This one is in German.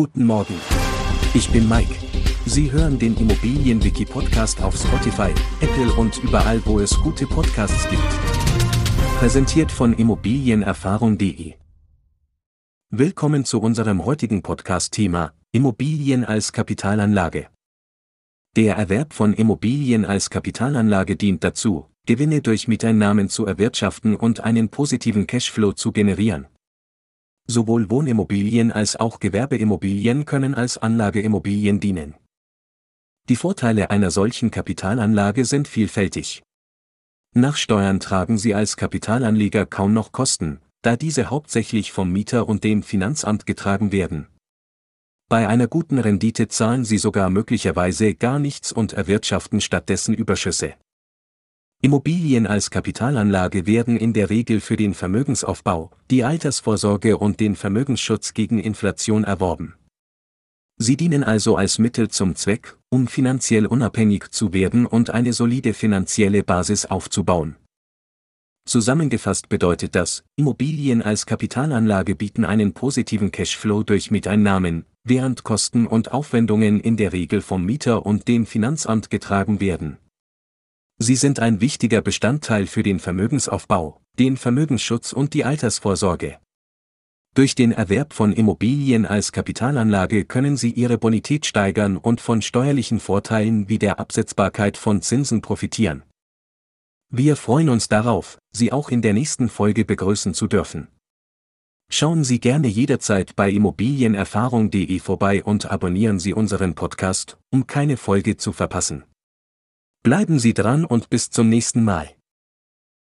Guten Morgen. Ich bin Mike. Sie hören den Immobilienwiki-Podcast auf Spotify, Apple und überall, wo es gute Podcasts gibt. Präsentiert von Immobilienerfahrung.de. Willkommen zu unserem heutigen Podcast-Thema Immobilien als Kapitalanlage. Der Erwerb von Immobilien als Kapitalanlage dient dazu, Gewinne durch Miteinnahmen zu erwirtschaften und einen positiven Cashflow zu generieren. Sowohl Wohnimmobilien als auch Gewerbeimmobilien können als Anlageimmobilien dienen. Die Vorteile einer solchen Kapitalanlage sind vielfältig. Nach Steuern tragen sie als Kapitalanleger kaum noch Kosten, da diese hauptsächlich vom Mieter und dem Finanzamt getragen werden. Bei einer guten Rendite zahlen sie sogar möglicherweise gar nichts und erwirtschaften stattdessen Überschüsse. Immobilien als Kapitalanlage werden in der Regel für den Vermögensaufbau, die Altersvorsorge und den Vermögensschutz gegen Inflation erworben. Sie dienen also als Mittel zum Zweck, um finanziell unabhängig zu werden und eine solide finanzielle Basis aufzubauen. Zusammengefasst bedeutet das, Immobilien als Kapitalanlage bieten einen positiven Cashflow durch Miteinnahmen, während Kosten und Aufwendungen in der Regel vom Mieter und dem Finanzamt getragen werden. Sie sind ein wichtiger Bestandteil für den Vermögensaufbau, den Vermögensschutz und die Altersvorsorge. Durch den Erwerb von Immobilien als Kapitalanlage können Sie Ihre Bonität steigern und von steuerlichen Vorteilen wie der Absetzbarkeit von Zinsen profitieren. Wir freuen uns darauf, Sie auch in der nächsten Folge begrüßen zu dürfen. Schauen Sie gerne jederzeit bei immobilienerfahrung.de vorbei und abonnieren Sie unseren Podcast, um keine Folge zu verpassen. Bleiben Sie dran und bis zum nächsten Mal.